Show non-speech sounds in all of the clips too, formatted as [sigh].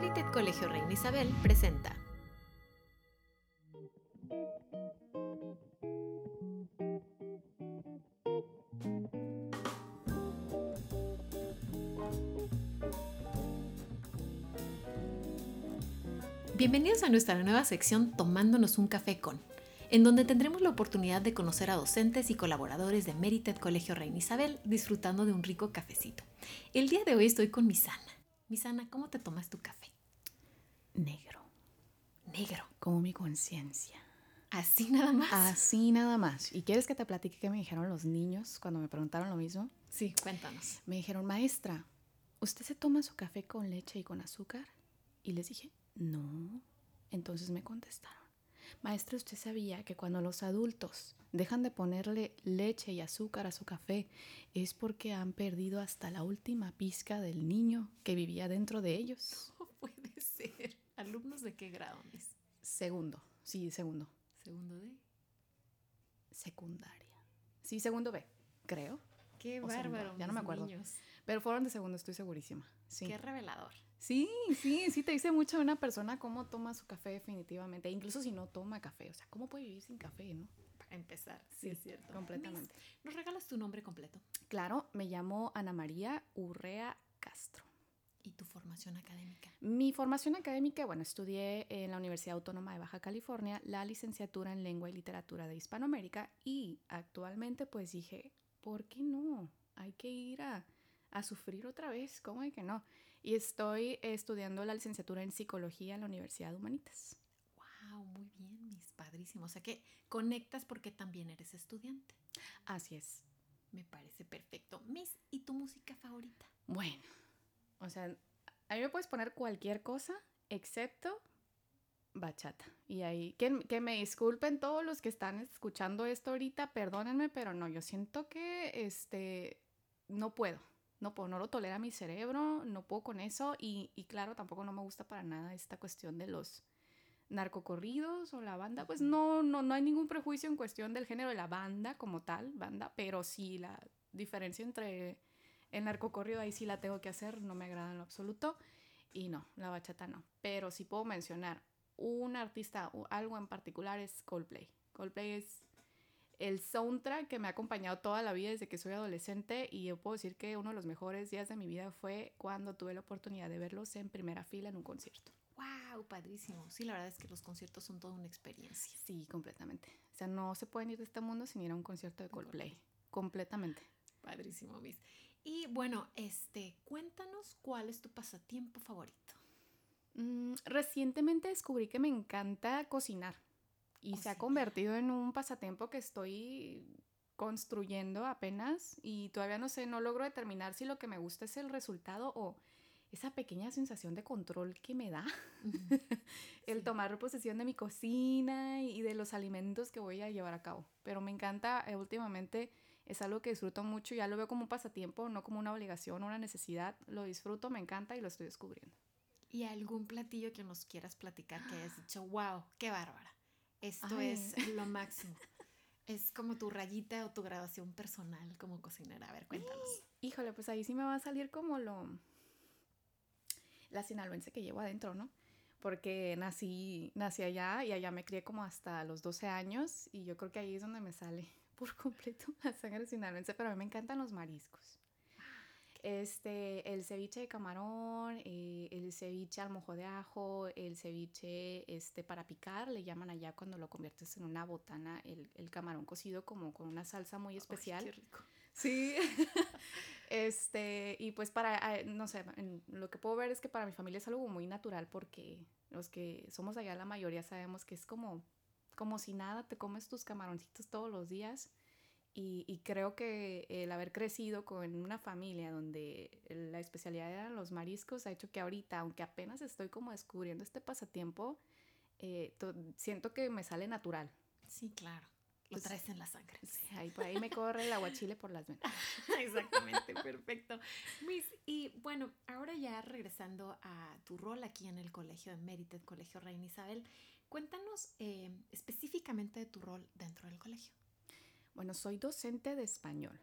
Merited Colegio Reina Isabel presenta Bienvenidos a nuestra nueva sección Tomándonos un café con, en donde tendremos la oportunidad de conocer a docentes y colaboradores de Merited Colegio Reina Isabel disfrutando de un rico cafecito. El día de hoy estoy con Misana. Misana, ¿cómo te tomas tu café? Negro. Negro. Como mi conciencia. Así nada más. Así nada más. ¿Y quieres que te platique qué me dijeron los niños cuando me preguntaron lo mismo? Sí, cuéntanos. Me dijeron, maestra, ¿usted se toma su café con leche y con azúcar? Y les dije, no. Entonces me contestaron, maestra, ¿usted sabía que cuando los adultos dejan de ponerle leche y azúcar a su café es porque han perdido hasta la última pizca del niño que vivía dentro de ellos? [laughs] ¿Alumnos de qué grado, Miss? Segundo, sí, segundo. ¿Segundo de? Secundaria. Sí, segundo B, creo. Qué O segundo, bárbaro, ya no me acuerdo. niños. Pero fueron de segundo, estoy segurísima. Sí. Qué revelador. Sí, sí, sí te dice mucho de una persona cómo toma su café definitivamente, incluso si no toma café, o sea, cómo puede vivir sin café, ¿no? Para empezar, sí, Sí, es cierto. completamente. ¿nos regalas tu nombre completo Claro, me llamo Ana María Urrea Castro. Y tu formación académica? Mi formación académica, bueno, estudié en la Universidad Autónoma de Baja California la licenciatura en Lengua y Literatura de Hispanoamérica y actualmente pues dije, ¿por qué no? Hay que ir a, a sufrir otra vez, ¿cómo de que no? Y estoy estudiando la licenciatura en Psicología en la Universidad de Humanitas. Wow, muy bien, Miss, padrísimo. O sea que conectas porque también eres estudiante. Así es. Me parece perfecto. Miss, ¿y tu música favorita? Bueno, o sea, a mí me puedes poner cualquier cosa excepto bachata. Y ahí, que, que me disculpen todos los que están escuchando esto ahorita, perdónenme, pero no, yo siento que este, no puedo. No puedo, no lo tolera mi cerebro, no puedo con eso. Y, y claro, tampoco no me gusta para nada esta cuestión de los narcocorridos o la banda. Pues no, no, no hay ningún prejuicio en cuestión del género de la banda como tal, banda, pero sí la diferencia entre el narcocorrido ahí sí la tengo que hacer, no me agrada en lo absoluto. Y no, la bachata no. Pero si puedo mencionar un artista o algo en particular es Coldplay. Coldplay es el soundtrack que me ha acompañado toda la vida desde que soy adolescente y yo puedo decir que uno de los mejores días de mi vida fue cuando tuve la oportunidad de verlos en primera fila en un concierto. Wow, padrísimo. Sí, la verdad es que los conciertos son toda una experiencia. Sí, completamente. O sea, no se pueden ir de este mundo sin ir a un concierto de Coldplay. Completamente. Padrísimo, Miss. Y bueno, este, cuéntanos cuál es tu pasatiempo favorito. Mm, recientemente descubrí que me encanta cocinar y se ha convertido en un pasatiempo que estoy construyendo apenas y todavía no sé, no logro determinar si lo que me gusta es el resultado o esa pequeña sensación de control que me da [laughs] el Sí. tomar posesión de mi cocina y de los alimentos que voy a llevar a cabo. Pero me encanta, eh, últimamente es algo que disfruto mucho, ya lo veo como un pasatiempo, no como una obligación, una necesidad, lo disfruto, me encanta y lo estoy descubriendo. ¿Y algún platillo que nos quieras platicar que hayas [gasps] dicho, wow, qué bárbara? Esto Ay. es lo máximo. Es como tu rayita o tu graduación personal como cocinera. A ver, cuéntanos. [gasps] Híjole, pues ahí sí me va a salir como lo... La sinaloense que llevo adentro, ¿no? Porque nací, nací allá y allá me crié como hasta los 12 años y yo creo que ahí es donde me sale por completo [laughs] la sangre sinaloense, pero a mí me encantan los mariscos. Este, el ceviche de camarón, eh, el ceviche al mojo de ajo, el ceviche este, para picar, le llaman allá cuando lo conviertes en una botana, el, el camarón cocido como con una salsa muy especial. Ay, qué rico. Sí. [laughs] este, y pues para, eh, no sé, lo que puedo ver es que para mi familia es algo muy natural porque los que somos allá la mayoría sabemos que es como, como si nada, te comes tus camaroncitos todos los días. Y, y creo que el haber crecido con una familia donde la especialidad eran los mariscos ha hecho que ahorita, aunque apenas estoy como descubriendo este pasatiempo, eh, to- siento que me sale natural. Sí, claro. Lo traes en la sangre. Sí, ahí por ahí me corre el aguachile por las venas. [laughs] Exactamente, perfecto. Miss, y bueno, ahora ya regresando a tu rol aquí en el colegio de Merited, Colegio Reina Isabel, cuéntanos eh, específicamente de tu rol dentro del colegio. Bueno, soy docente de español.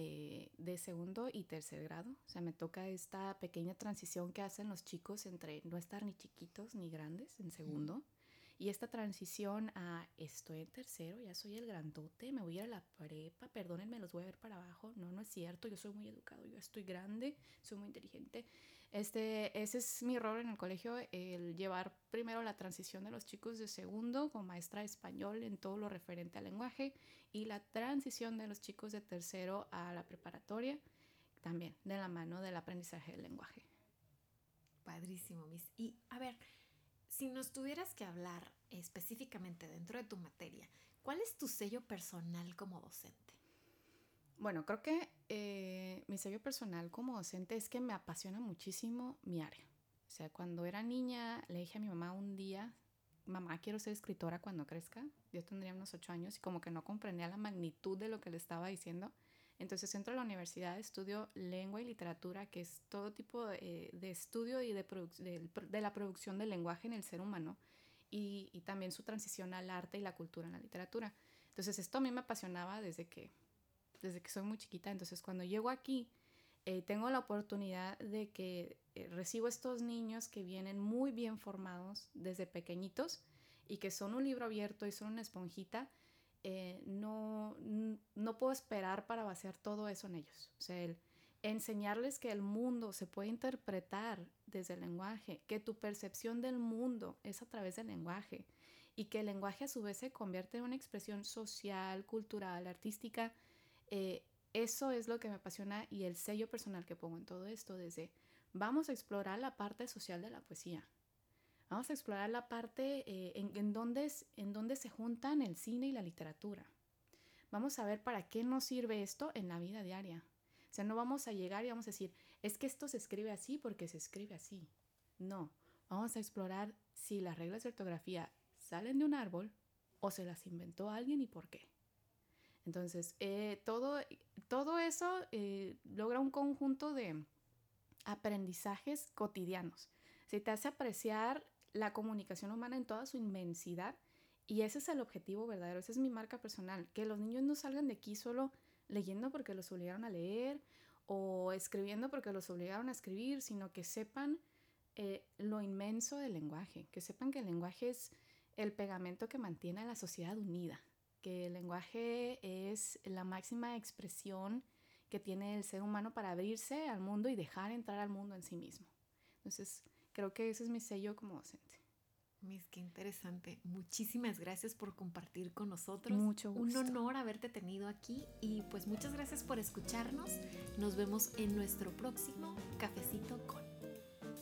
eh, de segundo y tercer grado. O sea, me toca esta pequeña transición que hacen los chicos entre no estar ni chiquitos ni grandes en segundo. Y esta transición a estoy en tercero, ya soy el grandote, me voy a ir a la prepa, perdónenme, los voy a ver para abajo. No, no es cierto, yo soy muy educado, yo estoy grande, soy muy inteligente. Este, ese es mi rol en el colegio, el llevar primero la transición de los chicos de segundo como maestra de español en todo lo referente al lenguaje y la transición de los chicos de tercero a la preparatoria también de la mano del aprendizaje del lenguaje. Padrísimo, Miss. Y a ver, si nos tuvieras que hablar específicamente dentro de tu materia, ¿cuál es tu sello personal como docente? Bueno, creo que eh, mi sello personal como docente es que me apasiona muchísimo mi área. O sea, cuando era niña le dije a mi mamá un día, mamá, quiero ser escritora cuando crezca. Yo tendría unos ocho años y como que no comprendía la magnitud de lo que le estaba diciendo. Entonces entro a la universidad, estudio lengua y literatura, que es todo tipo de, estudio y de, de, la producción del lenguaje en el ser humano y, y también su transición al arte y la cultura en la literatura. Entonces esto a mí me apasionaba desde que desde que soy muy chiquita. Entonces cuando llego aquí, eh, tengo la oportunidad de que eh, recibo estos niños que vienen muy bien formados desde pequeñitos y que son un libro abierto y son una esponjita. Eh, no, no puedo esperar para vaciar todo eso en ellos. O sea, el, enseñarles que el mundo se puede interpretar desde el lenguaje, que tu percepción del mundo es a través del lenguaje y que el lenguaje a su vez se convierte en una expresión social, cultural, artística eh, eso es lo que me apasiona y el sello personal que pongo en todo esto, desde vamos a explorar la parte social de la poesía. Vamos a explorar la parte eh, en, en, donde, en donde se juntan el cine y la literatura. Vamos a ver para qué nos sirve esto en la vida diaria. O sea, no vamos a llegar y vamos a decir, es que esto se escribe así porque se escribe así. No, vamos a explorar si las reglas de ortografía salen de un árbol o se las inventó alguien y por qué. Entonces, eh, todo, todo eso eh, logra un conjunto de aprendizajes cotidianos. Se te hace apreciar la comunicación humana en toda su inmensidad y ese es el objetivo verdadero, esa es mi marca personal, que los niños no salgan de aquí solo leyendo porque los obligaron a leer o escribiendo porque los obligaron a escribir, sino que sepan eh, lo inmenso del lenguaje, que sepan que el lenguaje es el pegamento que mantiene a la sociedad unida que el lenguaje es la máxima expresión que tiene el ser humano para abrirse al mundo y dejar entrar al mundo en sí mismo. Entonces, creo que ese es mi sello como docente. Mis, qué interesante. Muchísimas gracias por compartir con nosotros. Mucho gusto. Un honor haberte tenido aquí y pues muchas gracias por escucharnos. Nos vemos en nuestro próximo cafecito con.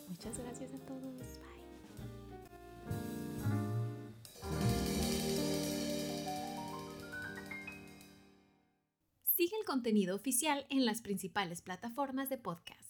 Muchas gracias a todos. Sigue el contenido oficial en las principales plataformas de podcast.